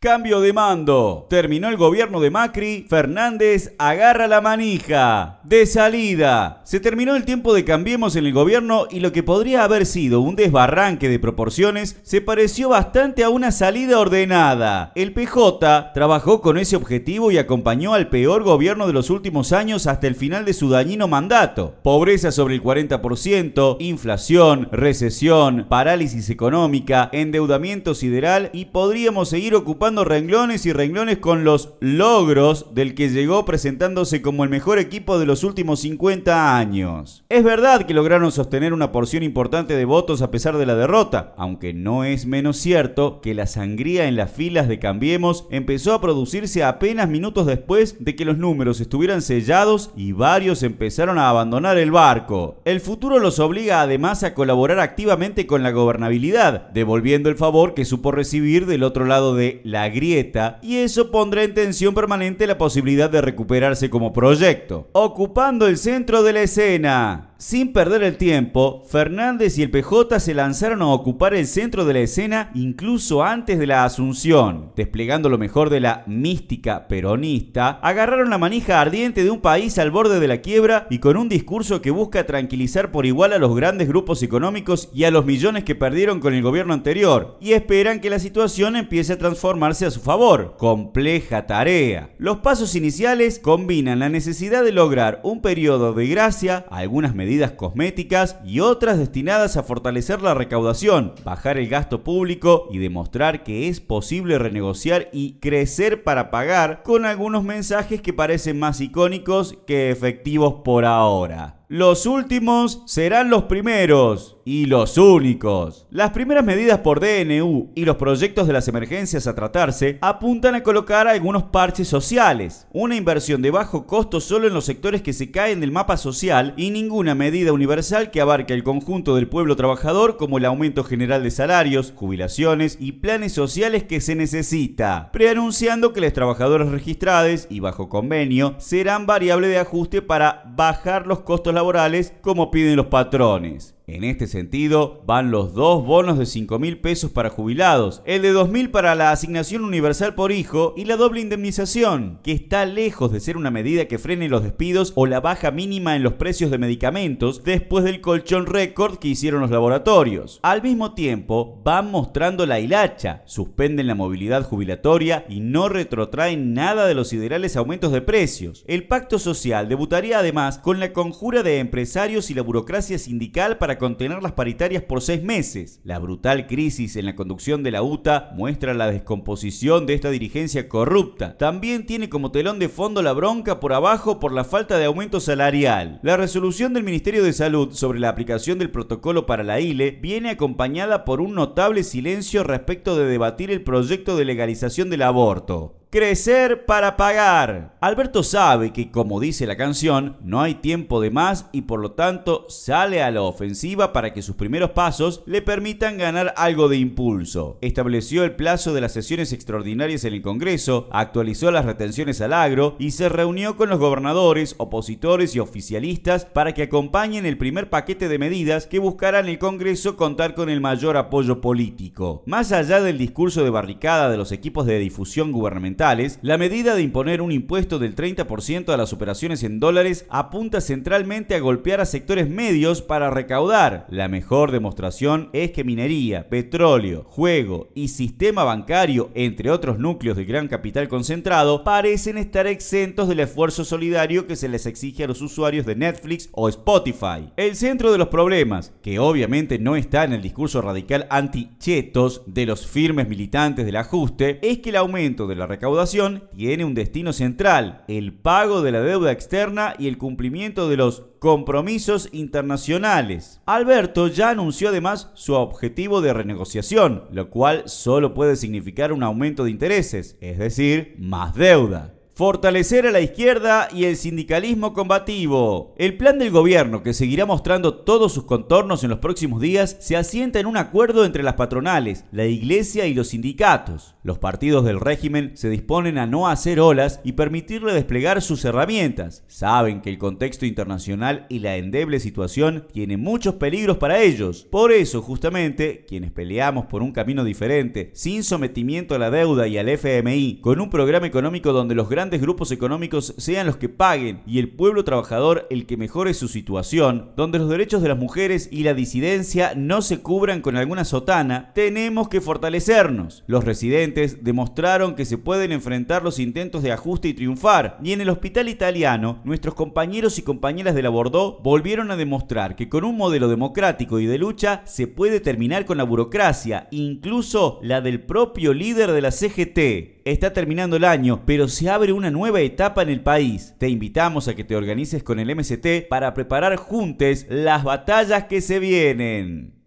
Cambio de mando. Terminó el gobierno de Macri. Fernández agarra la manija. De salida. Se terminó el tiempo de Cambiemos en el gobierno y lo que podría haber sido un desbarranque de proporciones se pareció bastante a una salida ordenada. El PJ trabajó con ese objetivo y acompañó al peor gobierno de los últimos años hasta el final de su dañino mandato. Pobreza sobre el 40%, inflación, recesión, parálisis económica, endeudamiento sideral y podríamos seguir ocupando renglones y renglones con los logros del que llegó presentándose como el mejor equipo de los últimos 50 años. Es verdad que lograron sostener una porción importante de votos a pesar de la derrota, aunque no es menos cierto que la sangría en las filas de Cambiemos empezó a producirse apenas minutos después de que los números estuvieran sellados y varios empezaron a abandonar el barco. El futuro los obliga además a colaborar activamente con la gobernabilidad, devolviendo el favor que supo recibir del otro lado de la grieta y eso pondrá en tensión permanente la posibilidad de recuperarse como proyecto. Ocupando el centro de la escena, sin perder el tiempo, Fernández y el PJ se lanzaron a ocupar el centro de la escena incluso antes de la asunción. Desplegando lo mejor de la mística peronista, agarraron la manija ardiente de un país al borde de la quiebra y con un discurso que busca tranquilizar por igual a los grandes grupos económicos y a los millones que perdieron con el gobierno anterior, y esperan que la situación empiece a transformarse a su favor. Compleja tarea. Los pasos iniciales combinan la necesidad de lograr un periodo de gracia, algunas medidas medidas cosméticas y otras destinadas a fortalecer la recaudación, bajar el gasto público y demostrar que es posible renegociar y crecer para pagar con algunos mensajes que parecen más icónicos que efectivos por ahora. Los últimos serán los primeros y los únicos. Las primeras medidas por DNU y los proyectos de las emergencias a tratarse apuntan a colocar algunos parches sociales, una inversión de bajo costo solo en los sectores que se caen del mapa social y ninguna medida universal que abarque el conjunto del pueblo trabajador como el aumento general de salarios, jubilaciones y planes sociales que se necesita, preanunciando que los trabajadores registrados y bajo convenio serán variable de ajuste para bajar los costos laborales como piden los patrones. En este sentido, van los dos bonos de 5 mil pesos para jubilados, el de 2 mil para la asignación universal por hijo y la doble indemnización, que está lejos de ser una medida que frene los despidos o la baja mínima en los precios de medicamentos después del colchón récord que hicieron los laboratorios. Al mismo tiempo, van mostrando la hilacha, suspenden la movilidad jubilatoria y no retrotraen nada de los ideales aumentos de precios. El pacto social debutaría además con la conjura de empresarios y la burocracia sindical para contener las paritarias por seis meses. La brutal crisis en la conducción de la UTA muestra la descomposición de esta dirigencia corrupta. También tiene como telón de fondo la bronca por abajo por la falta de aumento salarial. La resolución del Ministerio de Salud sobre la aplicación del protocolo para la ILE viene acompañada por un notable silencio respecto de debatir el proyecto de legalización del aborto. Crecer para pagar. Alberto sabe que, como dice la canción, no hay tiempo de más y por lo tanto sale a la ofensiva para que sus primeros pasos le permitan ganar algo de impulso. Estableció el plazo de las sesiones extraordinarias en el Congreso, actualizó las retenciones al agro y se reunió con los gobernadores, opositores y oficialistas para que acompañen el primer paquete de medidas que buscarán el Congreso contar con el mayor apoyo político. Más allá del discurso de barricada de los equipos de difusión gubernamental, la medida de imponer un impuesto del 30% a las operaciones en dólares apunta centralmente a golpear a sectores medios para recaudar. La mejor demostración es que minería, petróleo, juego y sistema bancario, entre otros núcleos de gran capital concentrado, parecen estar exentos del esfuerzo solidario que se les exige a los usuarios de Netflix o Spotify. El centro de los problemas, que obviamente no está en el discurso radical anti-chetos de los firmes militantes del ajuste, es que el aumento de la recaudación tiene un destino central, el pago de la deuda externa y el cumplimiento de los compromisos internacionales. Alberto ya anunció además su objetivo de renegociación, lo cual solo puede significar un aumento de intereses, es decir, más deuda. Fortalecer a la izquierda y el sindicalismo combativo. El plan del gobierno, que seguirá mostrando todos sus contornos en los próximos días, se asienta en un acuerdo entre las patronales, la iglesia y los sindicatos. Los partidos del régimen se disponen a no hacer olas y permitirle desplegar sus herramientas. Saben que el contexto internacional y la endeble situación tienen muchos peligros para ellos. Por eso, justamente, quienes peleamos por un camino diferente, sin sometimiento a la deuda y al FMI, con un programa económico donde los grandes grupos económicos sean los que paguen y el pueblo trabajador el que mejore su situación, donde los derechos de las mujeres y la disidencia no se cubran con alguna sotana, tenemos que fortalecernos. Los residentes demostraron que se pueden enfrentar los intentos de ajuste y triunfar, y en el hospital italiano, nuestros compañeros y compañeras de la Bordeaux volvieron a demostrar que con un modelo democrático y de lucha se puede terminar con la burocracia, incluso la del propio líder de la CGT. Está terminando el año, pero se abre una nueva etapa en el país. Te invitamos a que te organices con el MST para preparar juntos las batallas que se vienen.